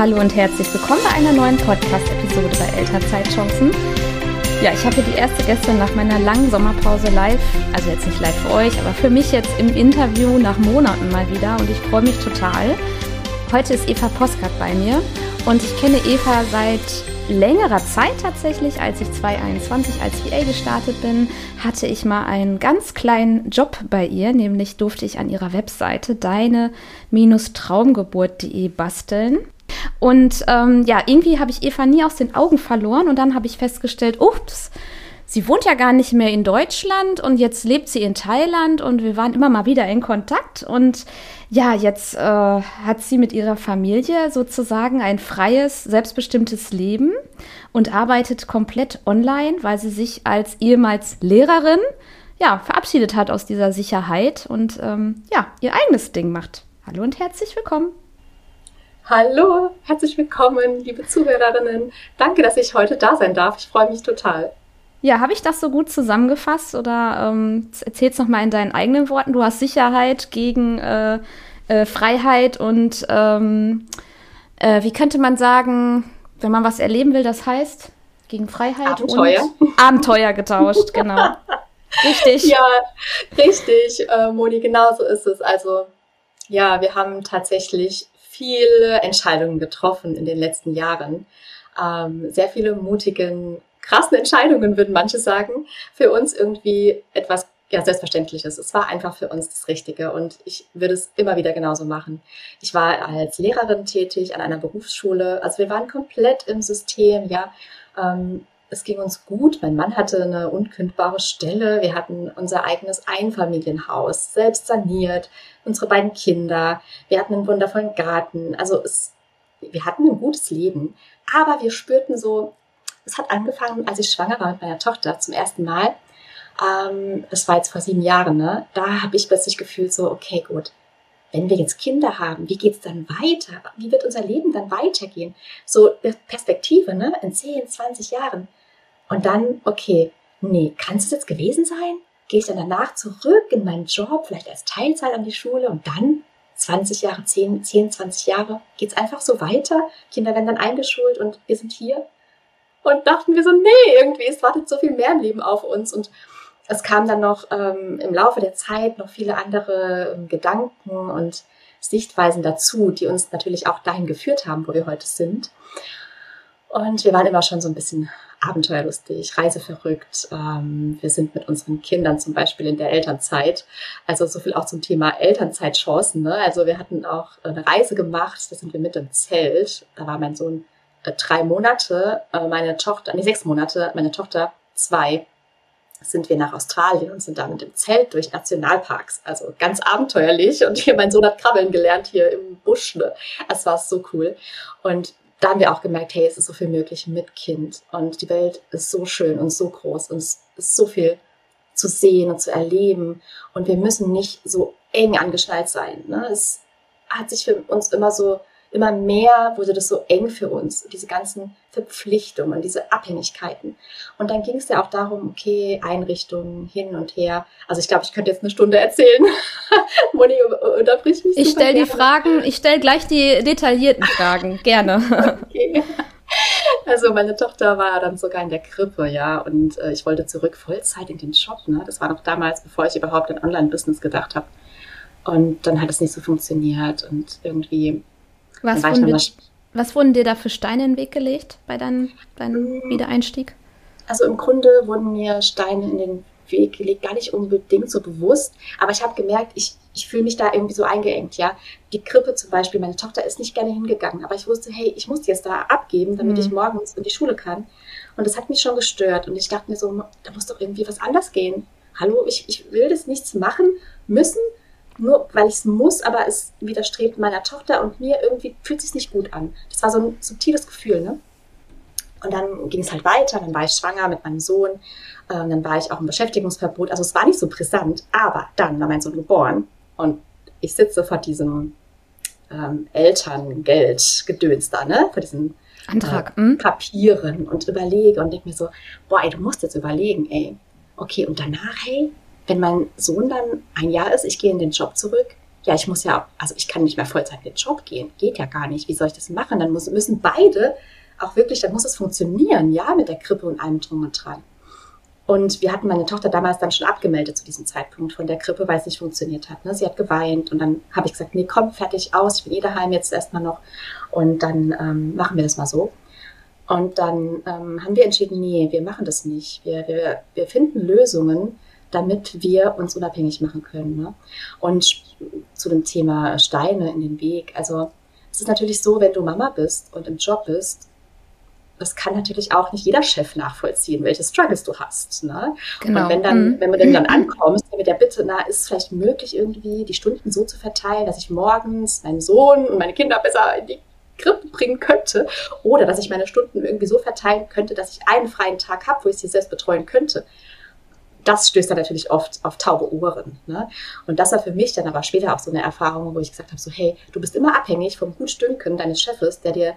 Hallo und herzlich willkommen bei einer neuen Podcast-Episode bei Elternzeitchancen. Ja, ich habe hier die erste gestern nach meiner langen Sommerpause live, also jetzt nicht live für euch, aber für mich jetzt im Interview nach Monaten mal wieder und ich freue mich total. Heute ist Eva Poskart bei mir und ich kenne Eva seit längerer Zeit tatsächlich, als ich 2021 als VA gestartet bin, hatte ich mal einen ganz kleinen Job bei ihr, nämlich durfte ich an ihrer Webseite deine-traumgeburt.de basteln. Und ähm, ja, irgendwie habe ich Eva nie aus den Augen verloren und dann habe ich festgestellt, ups, sie wohnt ja gar nicht mehr in Deutschland und jetzt lebt sie in Thailand und wir waren immer mal wieder in Kontakt und ja, jetzt äh, hat sie mit ihrer Familie sozusagen ein freies, selbstbestimmtes Leben und arbeitet komplett online, weil sie sich als ehemals Lehrerin ja verabschiedet hat aus dieser Sicherheit und ähm, ja ihr eigenes Ding macht. Hallo und herzlich willkommen. Hallo, herzlich willkommen, liebe Zuhörerinnen. Danke, dass ich heute da sein darf. Ich freue mich total. Ja, habe ich das so gut zusammengefasst oder ähm, erzähl's noch mal in deinen eigenen Worten? Du hast Sicherheit gegen äh, äh, Freiheit und ähm, äh, wie könnte man sagen, wenn man was erleben will, das heißt gegen Freiheit Abenteuer. und Abenteuer getauscht, genau. richtig. Ja, richtig, äh, Moni, genau so ist es. Also ja, wir haben tatsächlich viele Entscheidungen getroffen in den letzten Jahren. Ähm, sehr viele mutigen, krassen Entscheidungen, würden manche sagen. Für uns irgendwie etwas ja, Selbstverständliches. Es war einfach für uns das Richtige und ich würde es immer wieder genauso machen. Ich war als Lehrerin tätig an einer Berufsschule. Also wir waren komplett im System, ja. Ähm, es ging uns gut. Mein Mann hatte eine unkündbare Stelle. Wir hatten unser eigenes Einfamilienhaus, selbst saniert, unsere beiden Kinder. Wir hatten einen wundervollen Garten. Also es, wir hatten ein gutes Leben. Aber wir spürten so, es hat angefangen, als ich schwanger war mit meiner Tochter zum ersten Mal. Ähm, das war jetzt vor sieben Jahren, ne? Da habe ich plötzlich gefühlt so, okay, gut. Wenn wir jetzt Kinder haben, wie geht's dann weiter? Wie wird unser Leben dann weitergehen? So Perspektive, ne? In 10, 20 Jahren und dann, okay, nee, kann es jetzt gewesen sein? Gehe ich dann danach zurück in meinen Job, vielleicht als Teilzeit an die Schule und dann 20 Jahre, 10, 10 20 Jahre, geht es einfach so weiter? Kinder werden dann eingeschult und wir sind hier? Und dachten wir so, nee, irgendwie, es wartet so viel mehr im Leben auf uns. Und es kamen dann noch ähm, im Laufe der Zeit noch viele andere ähm, Gedanken und Sichtweisen dazu, die uns natürlich auch dahin geführt haben, wo wir heute sind. Und wir waren immer schon so ein bisschen abenteuerlustig, reiseverrückt. Ähm, wir sind mit unseren Kindern zum Beispiel in der Elternzeit. Also so viel auch zum Thema Elternzeitchancen. Ne? Also wir hatten auch eine Reise gemacht, da sind wir mit im Zelt. Da war mein Sohn äh, drei Monate, äh, meine Tochter, nee, sechs Monate, meine Tochter zwei sind wir nach Australien und sind da mit dem Zelt durch Nationalparks. Also ganz abenteuerlich. Und hier, mein Sohn hat krabbeln gelernt hier im Busch. Ne? Es war so cool. Und da haben wir auch gemerkt, hey, es ist so viel möglich mit Kind und die Welt ist so schön und so groß und es ist so viel zu sehen und zu erleben und wir müssen nicht so eng angeschnallt sein. Ne? Es hat sich für uns immer so immer mehr wurde das so eng für uns, diese ganzen Verpflichtungen, diese Abhängigkeiten. Und dann ging es ja auch darum, okay, Einrichtungen hin und her. Also ich glaube, ich könnte jetzt eine Stunde erzählen. Moni, unterbrich mich. Ich stelle die Fragen, ich stelle gleich die detaillierten Fragen, gerne. okay. Also meine Tochter war dann sogar in der Krippe, ja, und äh, ich wollte zurück Vollzeit in den Job. Ne? Das war noch damals, bevor ich überhaupt an Online-Business gedacht habe. Und dann hat es nicht so funktioniert und irgendwie was wurden, dir, was wurden dir da für Steine in den Weg gelegt bei deinem, deinem mm. Wiedereinstieg? Also im Grunde wurden mir Steine in den Weg gelegt, gar nicht unbedingt so bewusst, aber ich habe gemerkt, ich, ich fühle mich da irgendwie so eingeengt, ja. Die Krippe zum Beispiel, meine Tochter ist nicht gerne hingegangen, aber ich wusste, hey, ich muss die jetzt da abgeben, damit mhm. ich morgens in die Schule kann. Und das hat mich schon gestört und ich dachte mir so, da muss doch irgendwie was anders gehen. Hallo, ich, ich will das nichts machen müssen, nur weil ich es muss, aber es widerstrebt meiner Tochter und mir irgendwie fühlt es sich nicht gut an. Das war so ein subtiles Gefühl, ne? Und dann ging es halt weiter, dann war ich schwanger mit meinem Sohn, ähm, dann war ich auch im Beschäftigungsverbot. Also es war nicht so brisant, aber dann war mein Sohn geboren und ich sitze vor diesem ähm, Elterngeld-Gedöns da, ne? Vor diesem Antrag. Äh, hm? Papieren und überlege und denke mir so, boah, ey, du musst jetzt überlegen, ey. Okay, und danach, hey, wenn mein Sohn dann ein Jahr ist, ich gehe in den Job zurück, ja, ich muss ja, also ich kann nicht mehr Vollzeit in den Job gehen. Geht ja gar nicht. Wie soll ich das machen? Dann muss, müssen beide auch wirklich, dann muss es funktionieren, ja, mit der Krippe und allem drum und dran. Und wir hatten meine Tochter damals dann schon abgemeldet zu diesem Zeitpunkt von der Krippe, weil es nicht funktioniert hat. Ne? Sie hat geweint und dann habe ich gesagt, nee, komm, fertig aus, ich bin eh daheim jetzt erstmal noch und dann ähm, machen wir das mal so. Und dann ähm, haben wir entschieden, nee, wir machen das nicht. Wir, wir, wir finden Lösungen, damit wir uns unabhängig machen können. Ne? Und zu dem Thema Steine in den Weg. Also es ist natürlich so, wenn du Mama bist und im Job bist, das kann natürlich auch nicht jeder Chef nachvollziehen, welche Struggles du hast. Ne? Genau. Und wenn dann, mhm. wenn du dann ankommst mit der Bitte, na, ist es vielleicht möglich, irgendwie die Stunden so zu verteilen, dass ich morgens meinen Sohn und meine Kinder besser in die Krippe bringen könnte oder dass ich meine Stunden irgendwie so verteilen könnte, dass ich einen freien Tag habe, wo ich sie selbst betreuen könnte das stößt dann natürlich oft auf taube Ohren. Ne? Und das war für mich dann aber später auch so eine Erfahrung, wo ich gesagt habe, so hey, du bist immer abhängig vom Gutstünken deines Chefes, der dir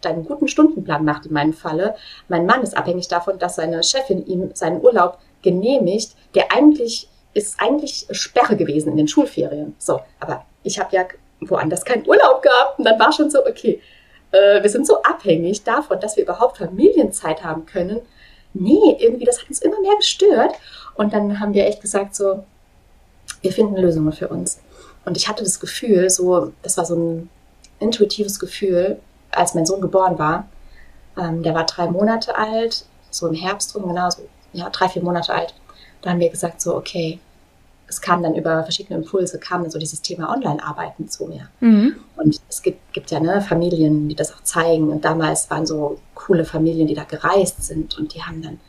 deinen guten Stundenplan macht in meinem Falle. Mein Mann ist abhängig davon, dass seine Chefin ihm seinen Urlaub genehmigt, der eigentlich ist eigentlich Sperre gewesen in den Schulferien. So, aber ich habe ja woanders keinen Urlaub gehabt und dann war schon so, okay, äh, wir sind so abhängig davon, dass wir überhaupt Familienzeit haben können. Nee, irgendwie, das hat uns immer mehr gestört. Und dann haben wir echt gesagt, so, wir finden Lösungen für uns. Und ich hatte das Gefühl, so, das war so ein intuitives Gefühl, als mein Sohn geboren war. Ähm, der war drei Monate alt, so im Herbst rum, genau, so, ja, drei, vier Monate alt. Da haben wir gesagt, so, okay, es kam dann über verschiedene Impulse, kam dann so dieses Thema Online-Arbeiten zu mir. Mhm. Und es gibt, gibt ja ne, Familien, die das auch zeigen. Und damals waren so coole Familien, die da gereist sind und die haben dann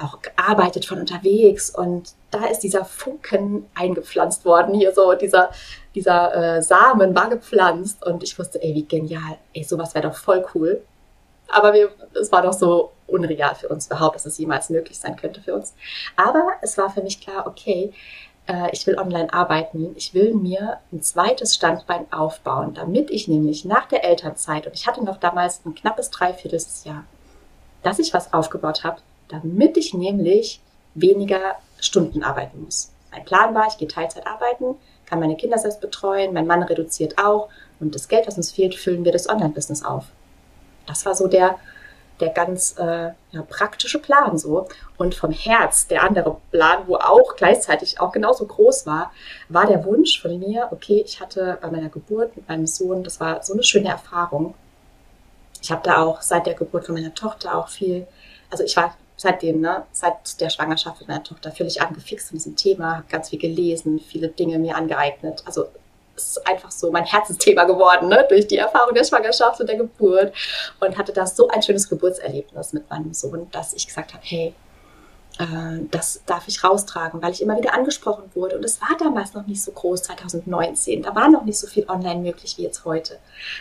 auch gearbeitet von unterwegs und da ist dieser Funken eingepflanzt worden, hier so dieser, dieser äh, Samen war gepflanzt und ich wusste, ey, wie genial, ey, sowas wäre doch voll cool. Aber wir, es war doch so unreal für uns überhaupt, dass es jemals möglich sein könnte für uns. Aber es war für mich klar, okay, äh, ich will online arbeiten, ich will mir ein zweites Standbein aufbauen, damit ich nämlich nach der Elternzeit, und ich hatte noch damals ein knappes Dreivierteljahr, dass ich was aufgebaut habe, damit ich nämlich weniger Stunden arbeiten muss. Mein Plan war, ich gehe Teilzeit arbeiten, kann meine Kinder selbst betreuen, mein Mann reduziert auch und das Geld, was uns fehlt, füllen wir das Online-Business auf. Das war so der, der ganz äh, ja, praktische Plan so. Und vom Herz, der andere Plan, wo auch gleichzeitig auch genauso groß war, war der Wunsch von mir, okay, ich hatte bei meiner Geburt mit meinem Sohn, das war so eine schöne Erfahrung. Ich habe da auch seit der Geburt von meiner Tochter auch viel, also ich war seitdem, ne, seit der Schwangerschaft mit meiner Tochter völlig angefixt von diesem Thema, habe ganz viel gelesen, viele Dinge mir angeeignet. Also es ist einfach so mein Herzensthema geworden, ne, durch die Erfahrung der Schwangerschaft und der Geburt und hatte da so ein schönes Geburtserlebnis mit meinem Sohn, dass ich gesagt habe, hey, äh, das darf ich raustragen, weil ich immer wieder angesprochen wurde. Und es war damals noch nicht so groß, 2019. Da war noch nicht so viel online möglich wie jetzt heute.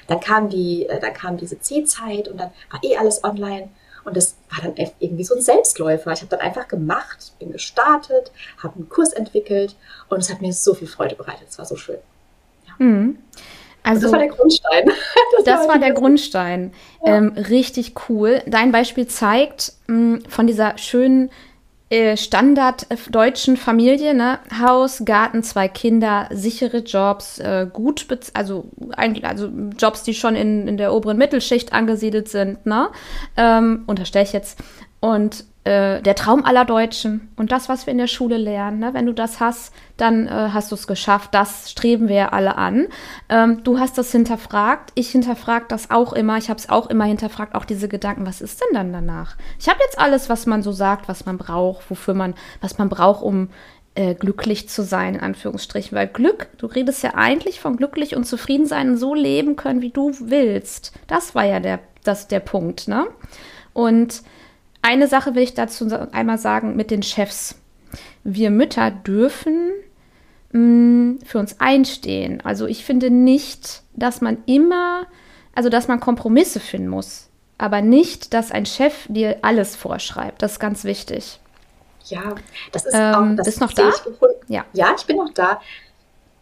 Dann kam die, äh, dann kam diese C-Zeit und dann war eh alles online. Und das war dann irgendwie so ein Selbstläufer. Ich habe dann einfach gemacht, bin gestartet, habe einen Kurs entwickelt und es hat mir so viel Freude bereitet. Es war so schön. Ja. Mhm. Also, das war der Grundstein. Das, das war, war der Grundstein. Ja. Ähm, richtig cool. Dein Beispiel zeigt mh, von dieser schönen äh, Standard äh, deutschen Familie, ne? Haus, Garten, zwei Kinder, sichere Jobs, äh, gut, also also Jobs, die schon in, in der oberen Mittelschicht angesiedelt sind, ne? Ähm, unterstelle ich jetzt. Und äh, der Traum aller Deutschen und das, was wir in der Schule lernen. Ne? Wenn du das hast, dann äh, hast du es geschafft. Das streben wir ja alle an. Ähm, du hast das hinterfragt. Ich hinterfrage das auch immer. Ich habe es auch immer hinterfragt, auch diese Gedanken. Was ist denn dann danach? Ich habe jetzt alles, was man so sagt, was man braucht, wofür man, was man braucht, um äh, glücklich zu sein, in Anführungsstrichen. Weil Glück, du redest ja eigentlich von glücklich und zufrieden sein und so leben können, wie du willst. Das war ja der, das, der Punkt, ne? Und eine Sache will ich dazu einmal sagen mit den Chefs. Wir Mütter dürfen mh, mm, für uns einstehen. Also ich finde nicht, dass man immer, also dass man Kompromisse finden muss, aber nicht, dass ein Chef dir alles vorschreibt. Das ist ganz wichtig. Ja, das ist ähm, auch. Das bist noch da? ja. ja, ich bin noch da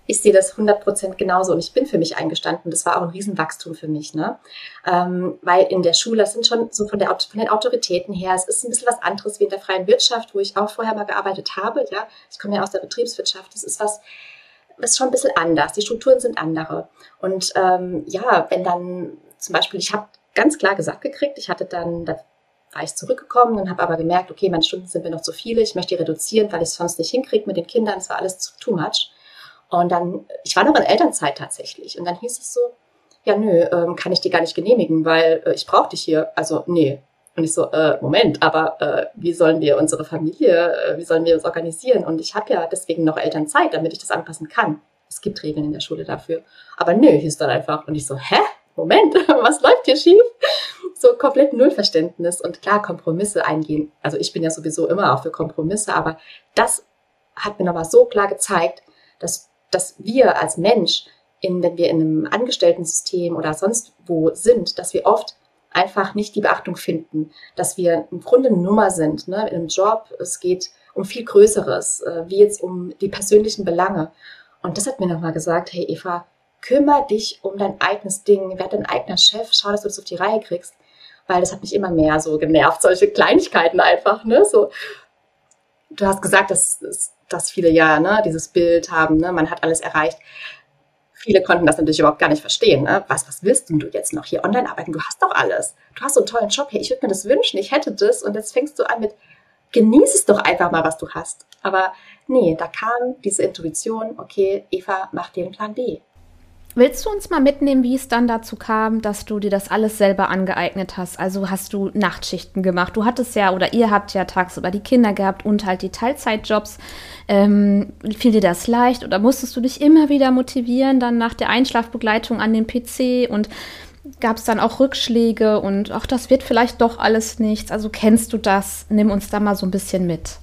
ich sehe das 100% genauso und ich bin für mich eingestanden. Das war auch ein Riesenwachstum für mich, ne? Ähm, weil in der Schule, das sind schon so von, der, von den Autoritäten her, es ist ein bisschen was anderes wie in der freien Wirtschaft, wo ich auch vorher mal gearbeitet habe, ja. Ich komme ja aus der Betriebswirtschaft. Das ist was, ist schon ein bisschen anders. Die Strukturen sind andere. Und ähm, ja, wenn dann zum Beispiel, ich habe ganz klar gesagt gekriegt, ich hatte dann, da war ich zurückgekommen und habe aber gemerkt, okay, meine Stunden sind mir noch zu viele, ich möchte die reduzieren, weil ich es sonst nicht hinkriege mit den Kindern, es war alles too much. Und dann, ich war noch in Elternzeit tatsächlich. Und dann hieß es so, ja, nö, ähm, kann ich dir gar nicht genehmigen, weil äh, ich brauche dich hier. Also, nee. Und ich so, äh, Moment, aber äh, wie sollen wir unsere Familie, äh, wie sollen wir uns organisieren? Und ich habe ja deswegen noch Elternzeit, damit ich das anpassen kann. Es gibt Regeln in der Schule dafür. Aber nö, hieß dann einfach. Und ich so, hä? Moment, was läuft hier schief? So komplett Nullverständnis und klar Kompromisse eingehen. Also ich bin ja sowieso immer auch für Kompromisse, aber das hat mir nochmal so klar gezeigt, dass, dass wir als Mensch, in, wenn wir in einem Angestellten-System oder sonst wo sind, dass wir oft einfach nicht die Beachtung finden, dass wir im Grunde eine Nummer sind, ne, in einem Job. Es geht um viel Größeres, äh, wie jetzt um die persönlichen Belange. Und das hat mir nochmal gesagt, hey Eva, kümmere dich um dein eigenes Ding, werd dein eigener Chef, schau, dass du das auf die Reihe kriegst. Weil das hat mich immer mehr so genervt, solche Kleinigkeiten einfach, ne, so. Du hast gesagt, dass, dass viele ja, ne, dieses Bild haben, ne, man hat alles erreicht viele konnten das natürlich überhaupt gar nicht verstehen. Ne? Was, was willst du jetzt noch hier online arbeiten? Du hast doch alles. Du hast so einen tollen Job. Hey, ich würde mir das wünschen. Ich hätte das. Und jetzt fängst du an mit, genieß es doch einfach mal, was du hast. Aber nee, da kam diese Intuition, okay, Eva, mach dir einen Plan B. Willst du uns mal mitnehmen, wie es dann dazu kam, dass du dir das alles selber angeeignet hast? Also hast du Nachtschichten gemacht? Du hattest ja oder ihr habt ja tagsüber die Kinder gehabt und halt die Teilzeitjobs. Ähm, fiel dir das leicht oder musstest du dich immer wieder motivieren, dann nach der Einschlafbegleitung an den PC und gab es dann auch Rückschläge und ach, das wird vielleicht doch alles nichts. Also kennst du das? Nimm uns da mal so ein bisschen mit.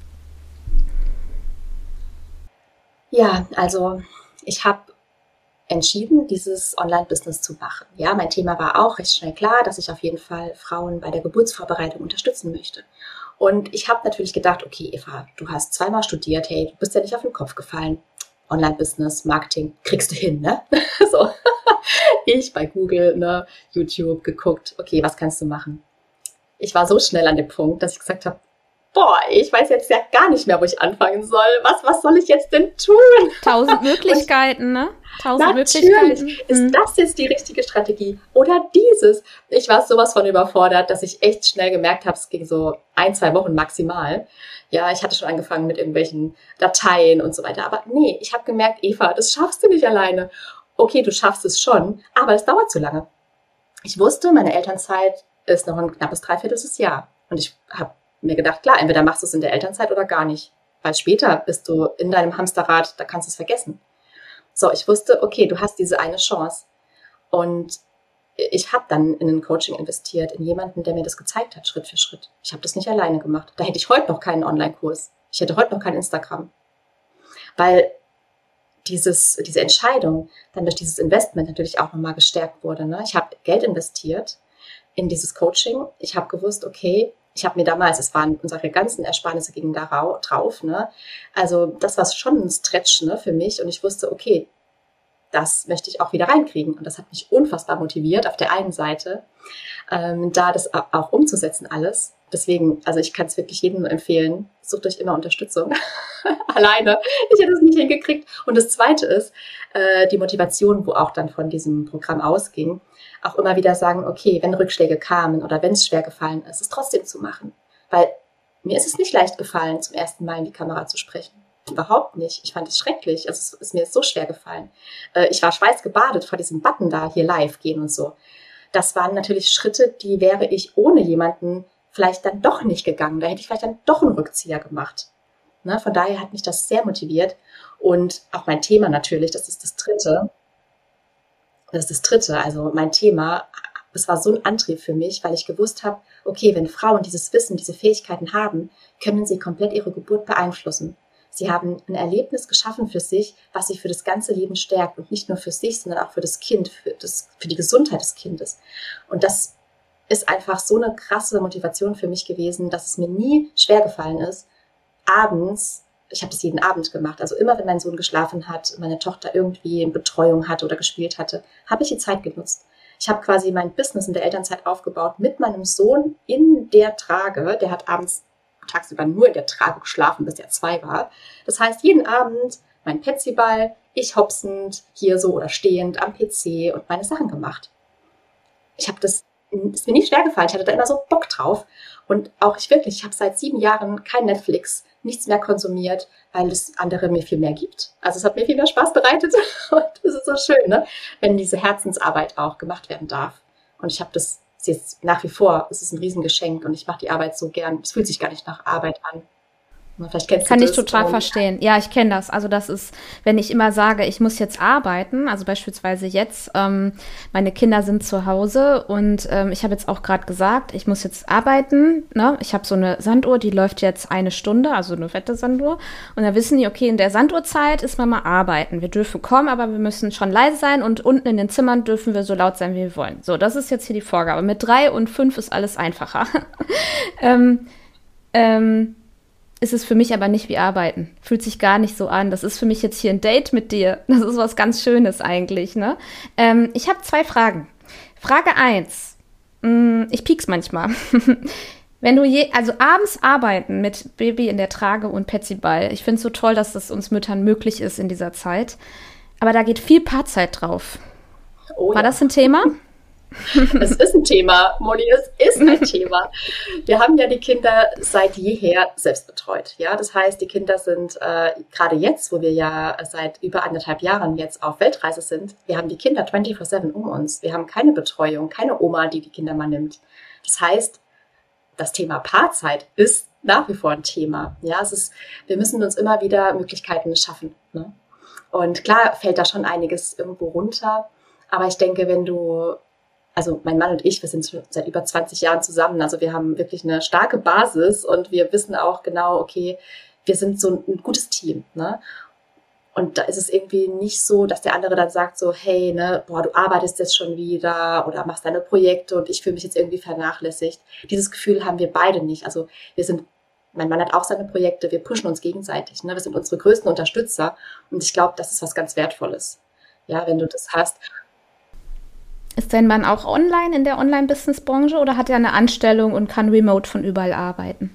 Ja, also ich habe entschieden, dieses Online-Business zu machen. Ja, mein Thema war auch recht schnell klar, dass ich auf jeden Fall Frauen bei der Geburtsvorbereitung unterstützen möchte. Und ich habe natürlich gedacht, okay, Eva, du hast zweimal studiert, hey, du bist ja nicht auf den Kopf gefallen. Online-Business, Marketing, kriegst du hin, ne? so. ich bei Google, ne, YouTube geguckt, okay, was kannst du machen? Ich war so schnell an dem Punkt, dass ich gesagt habe, boah, ich weiß jetzt ja gar nicht mehr, wo ich anfangen soll. Was, was soll ich jetzt denn tun? Tausend Möglichkeiten, ne? Tausend Möglichkeiten. Ist mhm. das jetzt die richtige Strategie? Oder dieses? Ich war sowas von überfordert, dass ich echt schnell gemerkt habe, es ging so ein, zwei Wochen maximal. Ja, ich hatte schon angefangen mit irgendwelchen Dateien und so weiter. Aber nee, ich habe gemerkt, Eva, das schaffst du nicht alleine. Okay, du schaffst es schon, aber es dauert zu lange. Ich wusste, meine Elternzeit ist noch ein knappes Dreivierteltes Jahr. Und ich habe mir gedacht, klar, entweder machst du es in der Elternzeit oder gar nicht. Weil später bist du in deinem Hamsterrad, da kannst du es vergessen. So, ich wusste, okay, du hast diese eine Chance. Und ich habe dann in ein Coaching investiert, in jemanden, der mir das gezeigt hat, Schritt für Schritt. Ich habe das nicht alleine gemacht. Da hätte ich heute noch keinen Online-Kurs. Ich hätte heute noch kein Instagram. Weil dieses, diese Entscheidung dann durch dieses Investment natürlich auch nochmal gestärkt wurde. Ne? Ich habe Geld investiert in dieses Coaching. Ich habe gewusst, okay, ich habe mir damals, es waren unsere ganzen Ersparnisse gingen da drauf, ne? Also das war schon ein Stretch ne, für mich und ich wusste, okay, das möchte ich auch wieder reinkriegen. Und das hat mich unfassbar motiviert, auf der einen Seite, ähm, da das auch umzusetzen alles. Deswegen, also ich kann es wirklich jedem empfehlen, sucht euch immer Unterstützung. Alleine. Ich hätte es nicht hingekriegt. Und das Zweite ist, äh, die Motivation, wo auch dann von diesem Programm ausging, auch immer wieder sagen, okay, wenn Rückschläge kamen oder wenn es schwer gefallen ist, es trotzdem zu machen. Weil mir ist es nicht leicht gefallen, zum ersten Mal in die Kamera zu sprechen. Überhaupt nicht. Ich fand es schrecklich. Also es ist mir so schwer gefallen. Äh, ich war schweißgebadet vor diesem Button da, hier live gehen und so. Das waren natürlich Schritte, die wäre ich ohne jemanden vielleicht dann doch nicht gegangen. Da hätte ich vielleicht dann doch einen Rückzieher gemacht. Ne? Von daher hat mich das sehr motiviert. Und auch mein Thema natürlich, das ist das dritte. Das ist das dritte, also mein Thema, es war so ein Antrieb für mich, weil ich gewusst habe, okay, wenn Frauen dieses Wissen, diese Fähigkeiten haben, können sie komplett ihre Geburt beeinflussen. Sie haben ein Erlebnis geschaffen für sich, was sie für das ganze Leben stärkt und nicht nur für sich, sondern auch für das Kind, für, das, für die Gesundheit des Kindes. Und das ist einfach so eine krasse Motivation für mich gewesen, dass es mir nie schwer gefallen ist, abends ich habe das jeden Abend gemacht. Also immer, wenn mein Sohn geschlafen hat, meine Tochter irgendwie in Betreuung hatte oder gespielt hatte, habe ich die Zeit genutzt. Ich habe quasi mein Business in der Elternzeit aufgebaut mit meinem Sohn in der Trage. Der hat abends tagsüber nur in der Trage geschlafen, bis er zwei war. Das heißt, jeden Abend mein Petsyball, ich hopsend hier so oder stehend am PC und meine Sachen gemacht. Ich habe das, ist mir nicht schwer gefallen. Ich hatte da immer so Bock drauf. Und auch ich wirklich, ich habe seit sieben Jahren kein Netflix, nichts mehr konsumiert, weil es andere mir viel mehr gibt. Also es hat mir viel mehr Spaß bereitet und es ist so schön, ne? wenn diese Herzensarbeit auch gemacht werden darf. Und ich habe das jetzt nach wie vor, es ist ein Riesengeschenk und ich mache die Arbeit so gern. Es fühlt sich gar nicht nach Arbeit an. Vielleicht kennst Kann du das. ich total und verstehen. Ja, ich kenne das. Also das ist, wenn ich immer sage, ich muss jetzt arbeiten, also beispielsweise jetzt, ähm, meine Kinder sind zu Hause und ähm, ich habe jetzt auch gerade gesagt, ich muss jetzt arbeiten. Ne? Ich habe so eine Sanduhr, die läuft jetzt eine Stunde, also eine fette Sanduhr. Und da wissen die, okay, in der Sanduhrzeit ist Mama arbeiten. Wir dürfen kommen, aber wir müssen schon leise sein und unten in den Zimmern dürfen wir so laut sein, wie wir wollen. So, das ist jetzt hier die Vorgabe. Mit drei und fünf ist alles einfacher. ähm, ähm, ist es für mich aber nicht wie Arbeiten. Fühlt sich gar nicht so an. Das ist für mich jetzt hier ein Date mit dir. Das ist was ganz Schönes eigentlich. Ne? Ähm, ich habe zwei Fragen. Frage 1. Hm, ich piek's manchmal. Wenn du je, also abends arbeiten mit Baby in der Trage und Petsyball. Ich finde es so toll, dass das uns Müttern möglich ist in dieser Zeit. Aber da geht viel Paarzeit drauf. Oh, War ja. das ein Thema? Es ist ein Thema, Moni, es ist ein Thema. Wir haben ja die Kinder seit jeher selbst betreut. Ja, das heißt, die Kinder sind äh, gerade jetzt, wo wir ja seit über anderthalb Jahren jetzt auf Weltreise sind, wir haben die Kinder 24/7 um uns. Wir haben keine Betreuung, keine Oma, die die Kinder mal nimmt. Das heißt, das Thema Paarzeit ist nach wie vor ein Thema. Ja, es ist, wir müssen uns immer wieder Möglichkeiten schaffen. Ne? Und klar fällt da schon einiges irgendwo runter. Aber ich denke, wenn du also mein Mann und ich, wir sind seit über 20 Jahren zusammen. Also wir haben wirklich eine starke Basis und wir wissen auch genau, okay, wir sind so ein gutes Team. Ne? Und da ist es irgendwie nicht so, dass der andere dann sagt so, hey, ne, boah, du arbeitest jetzt schon wieder oder machst deine Projekte und ich fühle mich jetzt irgendwie vernachlässigt. Dieses Gefühl haben wir beide nicht. Also wir sind, mein Mann hat auch seine Projekte, wir pushen uns gegenseitig. Ne? Wir sind unsere größten Unterstützer und ich glaube, das ist was ganz Wertvolles. Ja, wenn du das hast. Ist dein Mann auch online in der Online-Business-Branche oder hat er eine Anstellung und kann remote von überall arbeiten?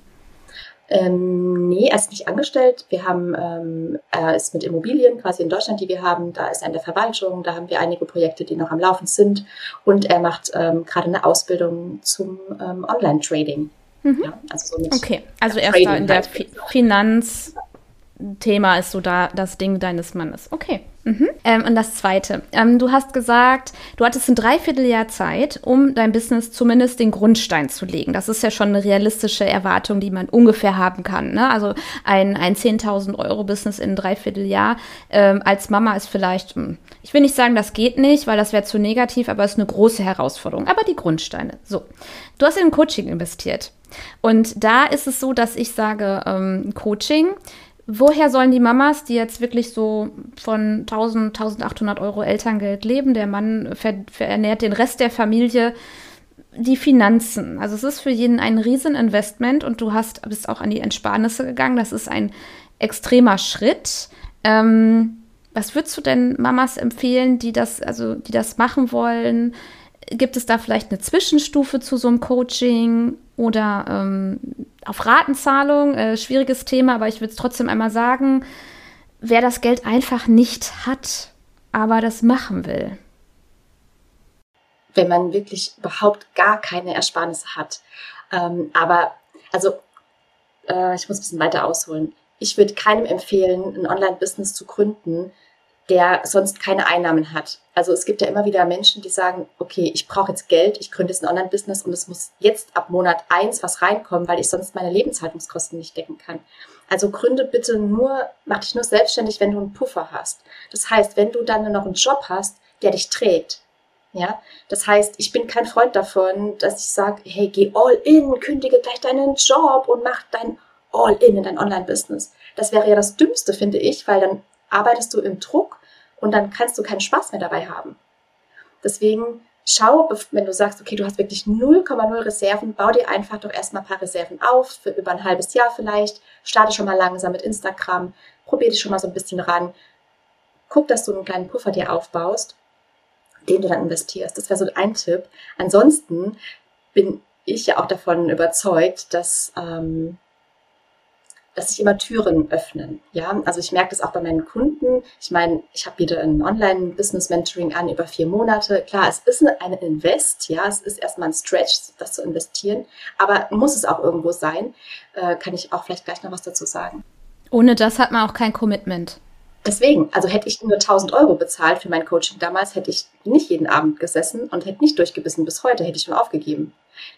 Ähm, nee, er ist nicht angestellt. Wir haben, ähm, er ist mit Immobilien quasi in Deutschland, die wir haben. Da ist er in der Verwaltung. Da haben wir einige Projekte, die noch am Laufen sind. Und er macht ähm, gerade eine Ausbildung zum ähm, Online-Trading. Mhm. Ja, also so okay, also er ist da in der halt. Finanz, Thema ist so da das Ding deines Mannes. Okay. Mhm. Ähm, und das Zweite. Ähm, du hast gesagt, du hattest ein Dreivierteljahr Zeit, um dein Business zumindest den Grundstein zu legen. Das ist ja schon eine realistische Erwartung, die man ungefähr haben kann. Ne? Also ein, ein 10.000 Euro Business in ein Dreivierteljahr ähm, als Mama ist vielleicht, hm, ich will nicht sagen, das geht nicht, weil das wäre zu negativ, aber es ist eine große Herausforderung. Aber die Grundsteine. So. Du hast in Coaching investiert. Und da ist es so, dass ich sage, ähm, Coaching woher sollen die Mamas, die jetzt wirklich so von 1000, 1800 Euro Elterngeld leben, der Mann ver verernährt den Rest der Familie, die Finanzen. Also es ist für jeden ein Rieseninvestment und du hast, bist auch an die Ersparnisse gegangen. Das ist ein extremer Schritt. Ähm, was würdest du denn Mamas empfehlen, die das, also die das machen wollen? Gibt es da vielleicht eine Zwischenstufe zu so einem Coaching oder ähm, auf Ratenzahlung? Äh, schwieriges Thema, aber ich würde es trotzdem einmal sagen, wer das Geld einfach nicht hat, aber das machen will. Wenn man wirklich überhaupt gar keine Ersparnisse hat. Ähm, aber, also, äh, ich muss ein bisschen weiter ausholen. Ich würde keinem empfehlen, ein Online-Business zu gründen, der sonst keine Einnahmen hat. Also es gibt ja immer wieder Menschen, die sagen, okay, ich brauche jetzt Geld, ich gründe jetzt ein Online-Business und es muss jetzt ab Monat eins was reinkommen, weil ich sonst meine Lebenshaltungskosten nicht decken kann. Also gründe bitte nur, mach dich nur selbstständig, wenn du einen Puffer hast. Das heißt, wenn du dann noch einen Job hast, der dich trägt. Ja, das heißt, ich bin kein Freund davon, dass ich sage, hey, geh all in, kündige gleich deinen Job und mach dein all in in dein Online-Business. Das wäre ja das Dümmste, finde ich, weil dann arbeitest du im Druck und dann kannst du keinen Spaß mehr dabei haben. Deswegen schau, wenn du sagst, okay, du hast wirklich 0,0 Reserven, bau dir einfach doch erstmal ein paar Reserven auf, für über ein halbes Jahr vielleicht, starte schon mal langsam mit Instagram, probier dich schon mal so ein bisschen ran, guck, dass du einen kleinen Puffer dir aufbaust, den du dann investierst. Das wäre so ein Tipp. Ansonsten bin ich ja auch davon überzeugt, dass ähm, dass sich immer Türen öffnen. Ja, also ich merke das auch bei meinen Kunden. Ich meine, ich habe wieder ein Online-Business-Mentoring an über vier Monate. Klar, es ist ein Invest, ja, es ist erstmal ein Stretch, das zu investieren, aber muss es auch irgendwo sein. Äh, kann ich auch vielleicht gleich noch was dazu sagen. Ohne das hat man auch kein Commitment. Deswegen, also hätte ich nur 1000 Euro bezahlt für mein Coaching damals, hätte ich nicht jeden Abend gesessen und hätte nicht durchgebissen bis heute, hätte ich schon aufgegeben.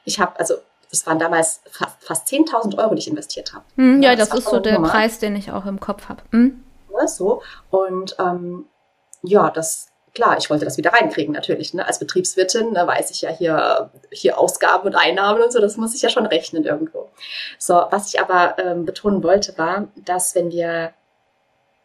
Ich habe, also das waren damals fast, fast 10.000 Euro, die ich investiert habe. Hm, ja, ja, das, das ist so der Nummer. Preis, den ich auch im Kopf habe. Hm? Ja, so. Und ähm, ja, das, klar, ich wollte das wieder reinkriegen, natürlich. Ne? Als Betriebswirtin ne, weiß ich ja hier, hier Ausgaben und Einnahmen und so, das muss ich ja schon rechnen irgendwo. So, was ich aber ähm, betonen wollte, war, dass wenn wir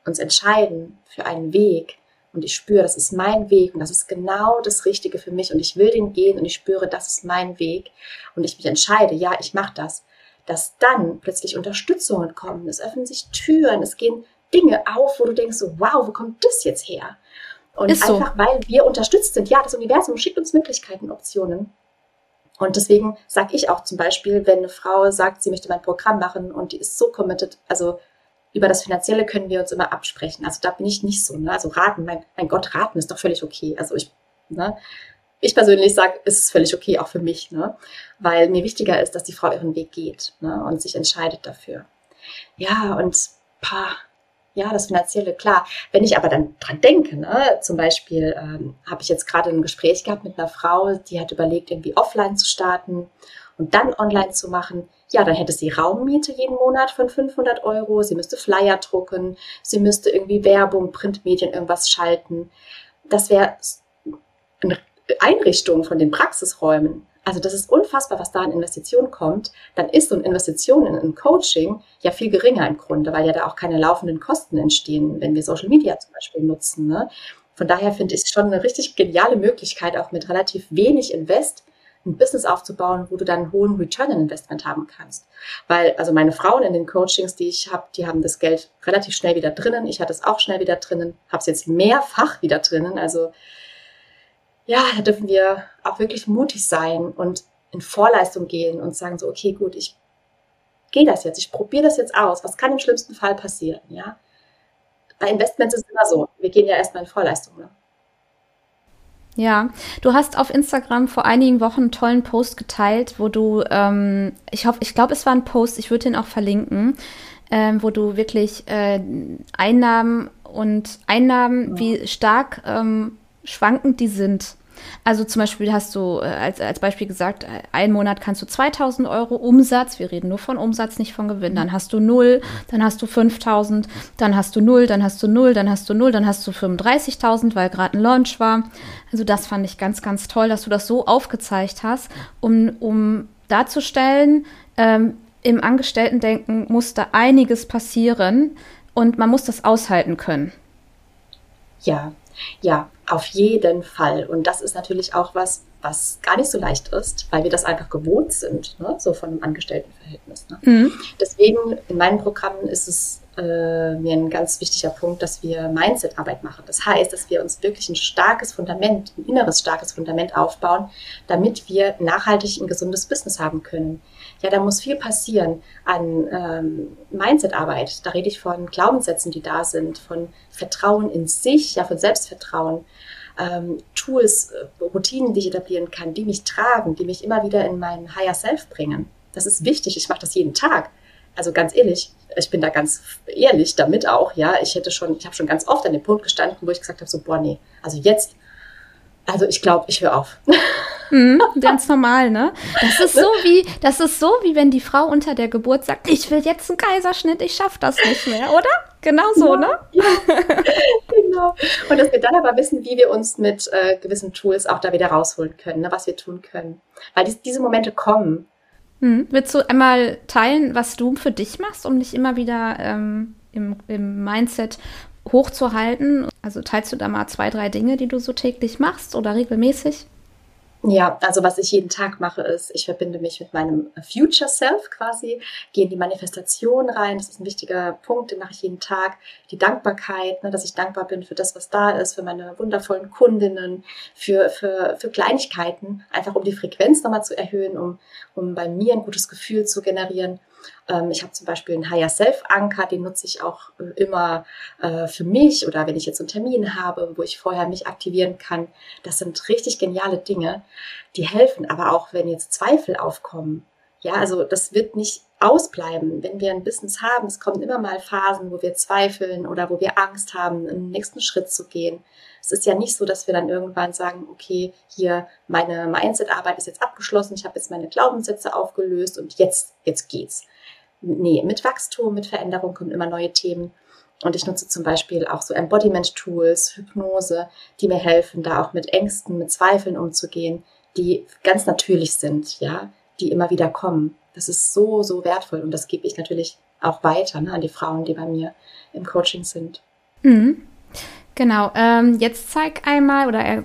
uns entscheiden für einen Weg, und ich spüre, das ist mein Weg und das ist genau das Richtige für mich und ich will den gehen und ich spüre, das ist mein Weg und ich mich entscheide, ja, ich mache das, dass dann plötzlich Unterstützungen kommen, es öffnen sich Türen, es gehen Dinge auf, wo du denkst, so, wow, wo kommt das jetzt her? Und ist einfach, so. weil wir unterstützt sind, ja, das Universum schickt uns Möglichkeiten, Optionen. Und deswegen sage ich auch zum Beispiel, wenn eine Frau sagt, sie möchte mein Programm machen und die ist so committed, also über das Finanzielle können wir uns immer absprechen. Also da bin ich nicht so. Ne? Also raten, mein, mein Gott, raten ist doch völlig okay. Also ich, ne? ich persönlich sage, ist es völlig okay, auch für mich, ne? weil mir wichtiger ist, dass die Frau ihren Weg geht ne? und sich entscheidet dafür. Ja, und paar, ja, das Finanzielle, klar. Wenn ich aber dann dran denke, ne, zum Beispiel ähm, habe ich jetzt gerade ein Gespräch gehabt mit einer Frau, die hat überlegt, irgendwie offline zu starten und dann online zu machen ja, dann hätte sie Raummiete jeden Monat von 500 Euro, sie müsste Flyer drucken, sie müsste irgendwie Werbung, Printmedien, irgendwas schalten. Das wäre eine Einrichtung von den Praxisräumen. Also das ist unfassbar, was da an Investitionen kommt. Dann ist so eine Investition in ein Coaching ja viel geringer im Grunde, weil ja da auch keine laufenden Kosten entstehen, wenn wir Social Media zum Beispiel nutzen. Ne? Von daher finde ich es schon eine richtig geniale Möglichkeit, auch mit relativ wenig Invest ein Business aufzubauen, wo du dann einen hohen Return on Investment haben kannst. Weil, also meine Frauen in den Coachings, die ich habe, die haben das Geld relativ schnell wieder drinnen. Ich hatte es auch schnell wieder drinnen, habe es jetzt mehrfach wieder drinnen. Also ja, da dürfen wir auch wirklich mutig sein und in Vorleistung gehen und sagen so, okay, gut, ich gehe das jetzt, ich probiere das jetzt aus. Was kann im schlimmsten Fall passieren? Ja, bei Investments ist es immer so, wir gehen ja erstmal in Vorleistung. Ne? Ja, du hast auf Instagram vor einigen Wochen einen tollen Post geteilt, wo du, ähm, ich hoffe, ich glaube, es war ein Post, ich würde den auch verlinken, ähm, wo du wirklich äh, Einnahmen und Einnahmen, ja. wie stark ähm, schwankend die sind, also zum Beispiel hast du äh, als, als Beispiel gesagt, äh, einen Monat kannst du 2000 Euro Umsatz, wir reden nur von Umsatz, nicht von Gewinn, dann hast du 0, dann hast du 5000, dann hast du 0, dann hast du 0, dann hast du 0, dann hast du 35.000, weil gerade ein Launch war. Also das fand ich ganz, ganz toll, dass du das so aufgezeigt hast, um, um darzustellen, ähm, im Angestellten-Denken muss da einiges passieren und man muss das aushalten können. Ja, ja, auf jeden Fall. Und das ist natürlich auch was, was gar nicht so leicht ist, weil wir das einfach gewohnt sind, ne? so von einem Angestelltenverhältnis. Ne? Mhm. Deswegen in meinen Programmen ist es äh, mir ein ganz wichtiger Punkt, dass wir Mindset-Arbeit machen. Das heißt, dass wir uns wirklich ein starkes Fundament, ein inneres starkes Fundament aufbauen, damit wir nachhaltig ein gesundes Business haben können. Ja, da muss viel passieren an ähm, Mindset-Arbeit. Da rede ich von Glaubenssätzen, die da sind, von Vertrauen in sich, ja, von Selbstvertrauen. Ähm, Tools, äh, Routinen, die ich etablieren kann, die mich tragen, die mich immer wieder in mein Higher Self bringen. Das ist wichtig. Ich mache das jeden Tag. Also ganz ehrlich, ich bin da ganz ehrlich damit auch, ja. Ich hätte schon, ich habe schon ganz oft an dem Punkt gestanden, wo ich gesagt habe, so, boah, nee, also jetzt, also ich glaube, ich höre auf. Mhm, ganz normal, ne? Das ist so wie, das ist so wie wenn die Frau unter der Geburt sagt, ich will jetzt einen Kaiserschnitt, ich schaffe das nicht mehr, oder? Genau so, ja, ne? Ja, genau. Und dass wir dann aber wissen, wie wir uns mit äh, gewissen Tools auch da wieder rausholen können, ne, was wir tun können. Weil dies, diese Momente kommen. Hm. Willst du einmal teilen, was du für dich machst, um dich immer wieder ähm, im, im Mindset hochzuhalten? Also teilst du da mal zwei, drei Dinge, die du so täglich machst oder regelmäßig? Ja, also was ich jeden Tag mache, ist, ich verbinde mich mit meinem Future Self quasi, gehe in die Manifestation rein. Das ist ein wichtiger Punkt, den mache ich jeden Tag. Die Dankbarkeit, ne, dass ich dankbar bin für das, was da ist, für meine wundervollen Kundinnen, für, für, für Kleinigkeiten, einfach um die Frequenz nochmal zu erhöhen, um, um bei mir ein gutes Gefühl zu generieren. Ähm, ich habe zum Beispiel einen Higher Self Anker, den nutze ich auch äh, immer äh, für mich oder wenn ich jetzt einen Termin habe, wo ich vorher mich aktivieren kann. Das sind richtig geniale Dinge, die helfen. Aber auch wenn jetzt Zweifel aufkommen, ja, also das wird nicht ausbleiben, wenn wir ein Business haben. Es kommen immer mal Phasen, wo wir zweifeln oder wo wir Angst haben, einen nächsten Schritt zu gehen. Es ist ja nicht so, dass wir dann irgendwann sagen, okay, hier meine Mindset-Arbeit ist jetzt abgeschlossen, ich habe jetzt meine Glaubenssätze aufgelöst und jetzt, jetzt geht's nee, mit Wachstum, mit Veränderung kommen immer neue Themen. Und ich nutze zum Beispiel auch so Embodiment-Tools, Hypnose, die mir helfen, da auch mit Ängsten, mit Zweifeln umzugehen, die ganz natürlich sind, ja, die immer wieder kommen. Das ist so, so wertvoll und das gebe ich natürlich auch weiter ne, an die Frauen, die bei mir im Coaching sind. Mhm. Genau, ähm, jetzt zeig einmal oder äh,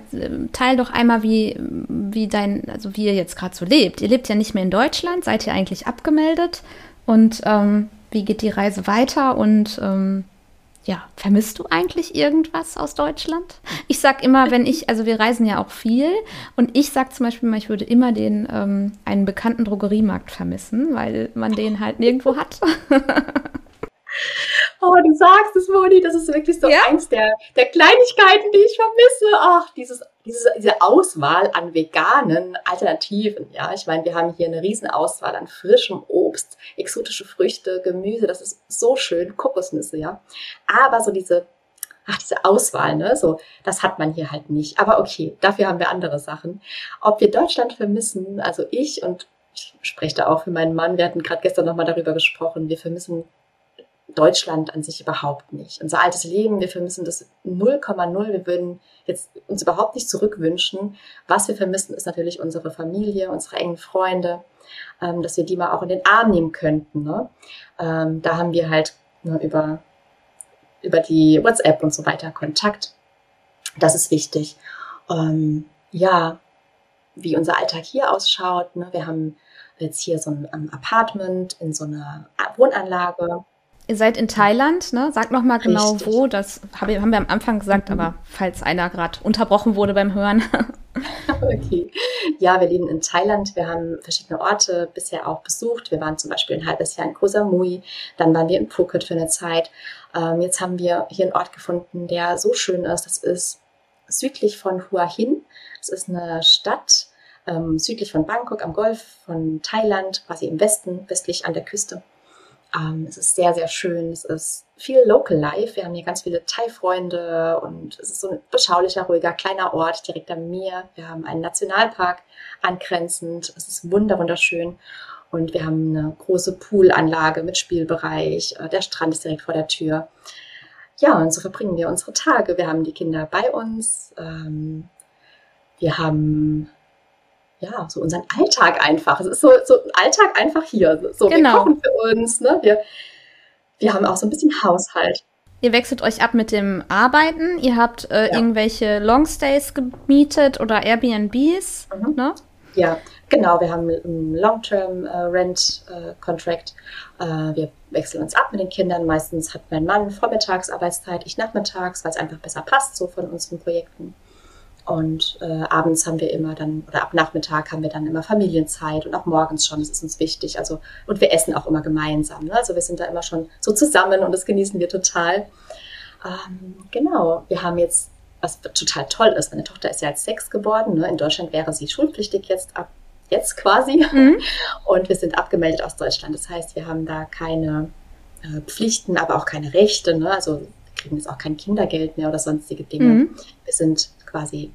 teil doch einmal, wie, wie dein, also wie ihr jetzt gerade so lebt. Ihr lebt ja nicht mehr in Deutschland, seid ihr eigentlich abgemeldet? Und ähm, wie geht die Reise weiter? Und ähm, ja, vermisst du eigentlich irgendwas aus Deutschland? Ich sag immer, wenn ich, also wir reisen ja auch viel und ich sag zum Beispiel mal, ich würde immer den ähm, einen bekannten Drogeriemarkt vermissen, weil man den halt nirgendwo hat. Oh, du sagst es, Moni, das ist wirklich so ja? eins der, der Kleinigkeiten, die ich vermisse. Ach, dieses, diese, diese Auswahl an veganen Alternativen. Ja, ich meine, wir haben hier eine riesen Auswahl an frischem Obst, exotische Früchte, Gemüse. Das ist so schön, Kokosnüsse, ja. Aber so diese ach, diese Auswahl, ne, so, das hat man hier halt nicht. Aber okay, dafür haben wir andere Sachen. Ob wir Deutschland vermissen, also ich und ich spreche da auch für meinen Mann, wir hatten gerade gestern nochmal darüber gesprochen, wir vermissen Deutschland an sich überhaupt nicht. Unser altes Leben, wir vermissen das 0,0. Wir würden jetzt uns überhaupt nicht zurückwünschen. Was wir vermissen, ist natürlich unsere Familie, unsere engen Freunde, ähm, dass wir die mal auch in den Arm nehmen könnten. Ne? Ähm, da haben wir halt ne, über, über die WhatsApp und so weiter Kontakt. Das ist wichtig. Ähm, ja, wie unser Alltag hier ausschaut. Ne? Wir haben jetzt hier so ein Apartment in so einer Wohnanlage Ihr seid in Thailand, ne? Sag noch mal genau Richtig. wo. Das haben wir am Anfang gesagt, mhm. aber falls einer gerade unterbrochen wurde beim Hören. okay. Ja, wir leben in Thailand. Wir haben verschiedene Orte bisher auch besucht. Wir waren zum Beispiel ein halbes Jahr in Koh Samui. Dann waren wir in Phuket für eine Zeit. Ähm, jetzt haben wir hier einen Ort gefunden, der so schön ist. Das ist südlich von Hua Hin. Es ist eine Stadt ähm, südlich von Bangkok am Golf von Thailand, quasi im Westen, westlich an der Küste. Ähm, es ist sehr, sehr schön. Es ist viel Local Life. Wir haben hier ganz viele Thai-Freunde und es ist so ein beschaulicher, ruhiger, kleiner Ort direkt am Meer. Wir haben einen Nationalpark angrenzend. Es ist wunderschön. Und wir haben eine große Poolanlage mit Spielbereich. Äh, der Strand ist direkt vor der Tür. Ja, und so verbringen wir unsere Tage. Wir haben die Kinder bei uns. Ähm, wir haben ja, so unseren Alltag einfach. Es ist so, so ein Alltag einfach hier. So, genau. wir kochen für uns, ne? Wir, wir haben auch so ein bisschen Haushalt. Ihr wechselt euch ab mit dem Arbeiten. Ihr habt äh, ja. irgendwelche Longstays gemietet oder Airbnbs, mhm. ne? Ja, genau. Wir haben einen Long-Term-Rent-Contract. Äh, äh, wir wechseln uns ab mit den Kindern. Meistens hat mein Mann Vormittagsarbeitszeit, ich nachmittags, weil es einfach besser passt, so von unseren Projekten. Und äh, abends haben wir immer dann, oder ab Nachmittag haben wir dann immer Familienzeit und auch morgens schon, das ist uns wichtig. Also, und wir essen auch immer gemeinsam. Ne? Also wir sind da immer schon so zusammen und das genießen wir total. Ähm, genau, wir haben jetzt, was total toll ist, meine Tochter ist ja als sechs geworden. Ne? In Deutschland wäre sie schulpflichtig jetzt ab jetzt quasi. Mhm. Und wir sind abgemeldet aus Deutschland. Das heißt, wir haben da keine äh, Pflichten, aber auch keine Rechte. Ne? Also wir kriegen jetzt auch kein Kindergeld mehr oder sonstige Dinge. Mhm. Wir sind quasi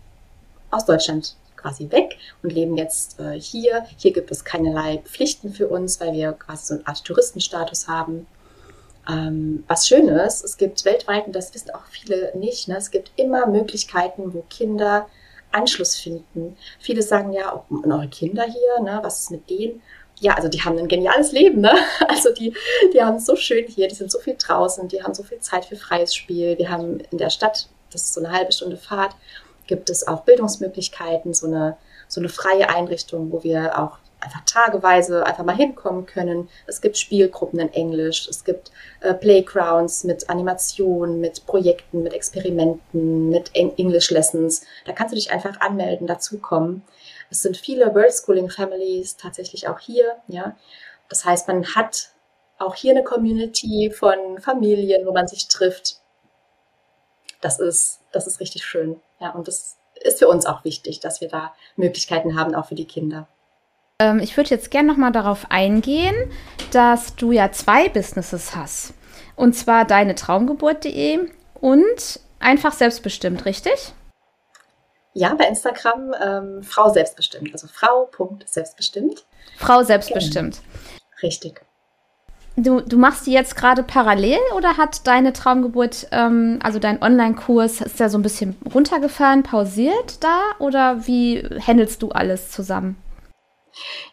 aus Deutschland quasi weg und leben jetzt äh, hier. Hier gibt es keinerlei Pflichten für uns, weil wir quasi so eine Art Touristenstatus haben. Ähm, was schön ist, es gibt weltweit, und das wissen auch viele nicht, ne, es gibt immer Möglichkeiten, wo Kinder Anschluss finden. Viele sagen ja, oh, eure Kinder hier, ne, was ist mit denen? Ja, also die haben ein geniales Leben, ne? Also die, die haben es so schön hier, die sind so viel draußen, die haben so viel Zeit für freies Spiel. Wir haben in der Stadt, das ist so eine halbe Stunde Fahrt, gibt es auch Bildungsmöglichkeiten, so eine so eine freie Einrichtung, wo wir auch einfach tageweise einfach mal hinkommen können. Es gibt Spielgruppen in Englisch, es gibt äh, Playgrounds mit Animationen, mit Projekten, mit Experimenten, mit English Lessons. Da kannst du dich einfach anmelden, dazukommen. Es sind viele World Schooling Families tatsächlich auch hier, ja. Das heißt, man hat auch hier eine Community von Familien, wo man sich trifft. Das ist, das ist richtig schön, ja. Und das ist für uns auch wichtig, dass wir da Möglichkeiten haben, auch für die Kinder. Ähm, ich würde jetzt gerne nochmal darauf eingehen, dass du ja zwei Businesses hast. Und zwar deine Traumgeburt.de und einfach selbstbestimmt, richtig? Ja, bei Instagram ähm, Frau selbstbestimmt, also Frau.selbstbestimmt. Frau selbstbestimmt. Genau. Richtig. Du, du machst die jetzt gerade parallel oder hat deine Traumgeburt, ähm, also dein Online-Kurs, ist der so ein bisschen runtergefahren, pausiert da oder wie handelst du alles zusammen?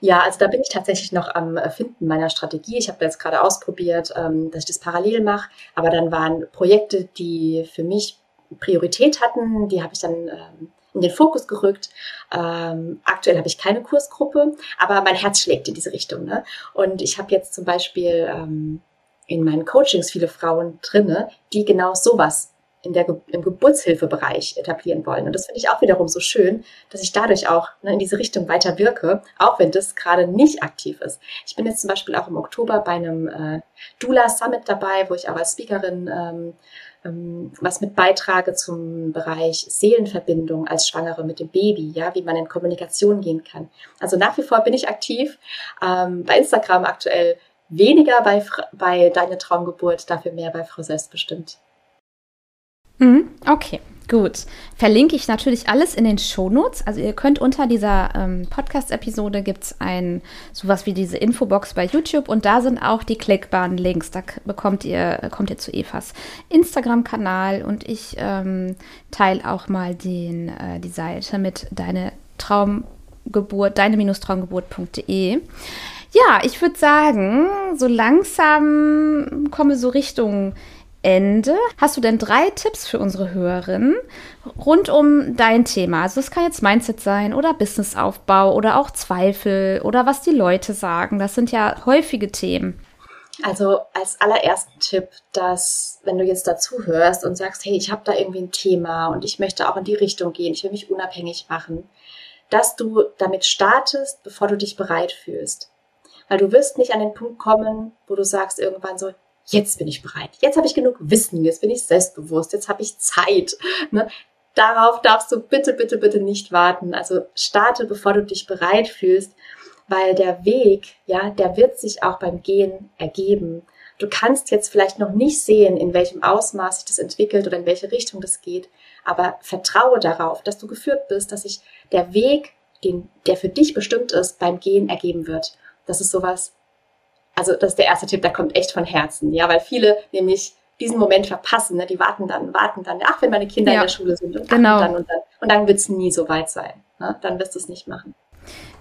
Ja, also da bin ich tatsächlich noch am Finden meiner Strategie. Ich habe jetzt gerade ausprobiert, ähm, dass ich das parallel mache, aber dann waren Projekte, die für mich Priorität hatten, die habe ich dann ähm, in den Fokus gerückt. Ähm, aktuell habe ich keine Kursgruppe, aber mein Herz schlägt in diese Richtung. Ne? Und ich habe jetzt zum Beispiel ähm, in meinen Coachings viele Frauen drinne, die genau sowas in der, im Geburtshilfebereich etablieren wollen. Und das finde ich auch wiederum so schön, dass ich dadurch auch ne, in diese Richtung weiter wirke, auch wenn das gerade nicht aktiv ist. Ich bin jetzt zum Beispiel auch im Oktober bei einem äh, Dula Summit dabei, wo ich auch als Speakerin ähm, ähm, was mit beitrage zum Bereich Seelenverbindung als Schwangere mit dem Baby, ja, wie man in Kommunikation gehen kann. Also nach wie vor bin ich aktiv ähm, bei Instagram aktuell weniger bei, bei Deine Traumgeburt, dafür mehr bei Frau Selbstbestimmt. Mhm, okay, gut. Verlinke ich natürlich alles in den Shownotes. Also ihr könnt unter dieser ähm, Podcast-Episode gibt es ein sowas wie diese Infobox bei YouTube und da sind auch die klickbaren Links. Da bekommt ihr, kommt ihr zu Evas Instagram-Kanal und ich ähm, teile auch mal den, äh, die Seite mit deine Traumgeburt, deine-traumgeburt.de. Ja, ich würde sagen, so langsam komme so Richtung Ende. Hast du denn drei Tipps für unsere Hörerinnen rund um dein Thema? Also es kann jetzt Mindset sein oder Businessaufbau oder auch Zweifel oder was die Leute sagen. Das sind ja häufige Themen. Also als allerersten Tipp, dass wenn du jetzt dazu hörst und sagst, hey, ich habe da irgendwie ein Thema und ich möchte auch in die Richtung gehen, ich will mich unabhängig machen, dass du damit startest, bevor du dich bereit fühlst. Weil du wirst nicht an den Punkt kommen, wo du sagst irgendwann so, jetzt bin ich bereit, jetzt habe ich genug Wissen, jetzt bin ich selbstbewusst, jetzt habe ich Zeit. Ne? Darauf darfst du bitte, bitte, bitte nicht warten. Also starte, bevor du dich bereit fühlst, weil der Weg, ja, der wird sich auch beim Gehen ergeben. Du kannst jetzt vielleicht noch nicht sehen, in welchem Ausmaß sich das entwickelt oder in welche Richtung das geht, aber vertraue darauf, dass du geführt bist, dass sich der Weg, den, der für dich bestimmt ist, beim Gehen ergeben wird. Das ist sowas, also das ist der erste Tipp, der kommt echt von Herzen, ja, weil viele nämlich diesen Moment verpassen, ne? die warten dann, warten dann, ach, wenn meine Kinder ja. in der Schule sind und genau. dann und dann. Und dann wird es nie so weit sein. Ne? Dann wirst du es nicht machen.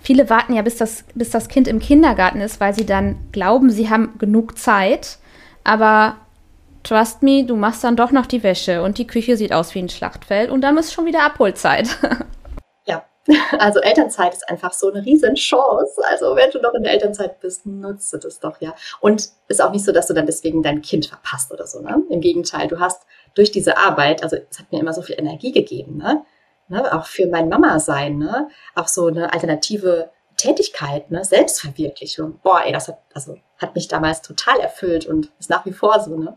Viele warten ja, bis das, bis das Kind im Kindergarten ist, weil sie dann glauben, sie haben genug Zeit. Aber trust me, du machst dann doch noch die Wäsche und die Küche sieht aus wie ein Schlachtfeld und dann ist schon wieder Abholzeit. Also Elternzeit ist einfach so eine riesen Chance. Also wenn du noch in der Elternzeit bist, nutze das doch, ja. Und ist auch nicht so, dass du dann deswegen dein Kind verpasst oder so, ne? Im Gegenteil, du hast durch diese Arbeit, also es hat mir immer so viel Energie gegeben, ne? ne? Auch für mein Mama-Sein, ne? Auch so eine alternative Tätigkeit, ne? Selbstverwirklichung. Boah, ey, das hat, also, hat mich damals total erfüllt und ist nach wie vor so, ne?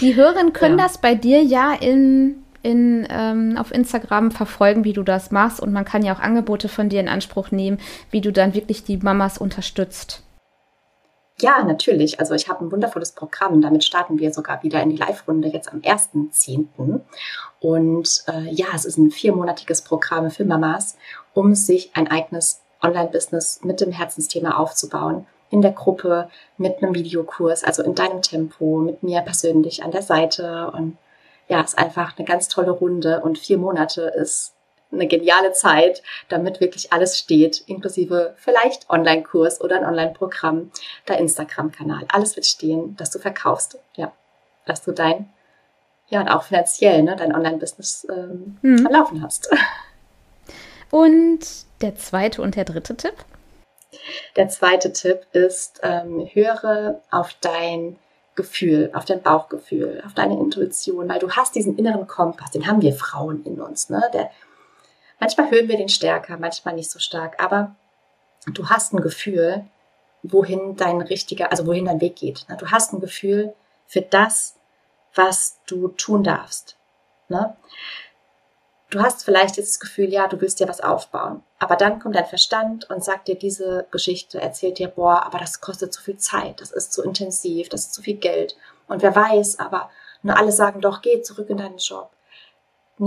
Die Hörerinnen können ja. das bei dir ja in in, ähm, auf Instagram verfolgen, wie du das machst. Und man kann ja auch Angebote von dir in Anspruch nehmen, wie du dann wirklich die Mamas unterstützt. Ja, natürlich. Also ich habe ein wundervolles Programm. Damit starten wir sogar wieder in die Live-Runde jetzt am 1.10. Und äh, ja, es ist ein viermonatiges Programm für Mamas, um sich ein eigenes Online-Business mit dem Herzensthema aufzubauen. In der Gruppe, mit einem Videokurs, also in deinem Tempo, mit mir persönlich an der Seite und ja, ist einfach eine ganz tolle Runde und vier Monate ist eine geniale Zeit, damit wirklich alles steht, inklusive vielleicht Online-Kurs oder ein Online-Programm, der Instagram-Kanal. Alles wird stehen, dass du verkaufst, ja, dass du dein, ja, und auch finanziell, ne, dein Online-Business ähm, am Laufen hast. Und der zweite und der dritte Tipp? Der zweite Tipp ist, ähm, höre auf dein Gefühl, auf dein Bauchgefühl, auf deine Intuition, weil du hast diesen inneren Kompass, den haben wir Frauen in uns. Ne? Der, manchmal hören wir den stärker, manchmal nicht so stark, aber du hast ein Gefühl, wohin dein richtiger, also wohin dein Weg geht. Ne? Du hast ein Gefühl für das, was du tun darfst. Ne? Du hast vielleicht das Gefühl, ja, du willst dir was aufbauen. Aber dann kommt dein Verstand und sagt dir diese Geschichte, erzählt dir, boah, aber das kostet zu viel Zeit, das ist zu intensiv, das ist zu viel Geld. Und wer weiß, aber nur alle sagen doch, geh zurück in deinen Job.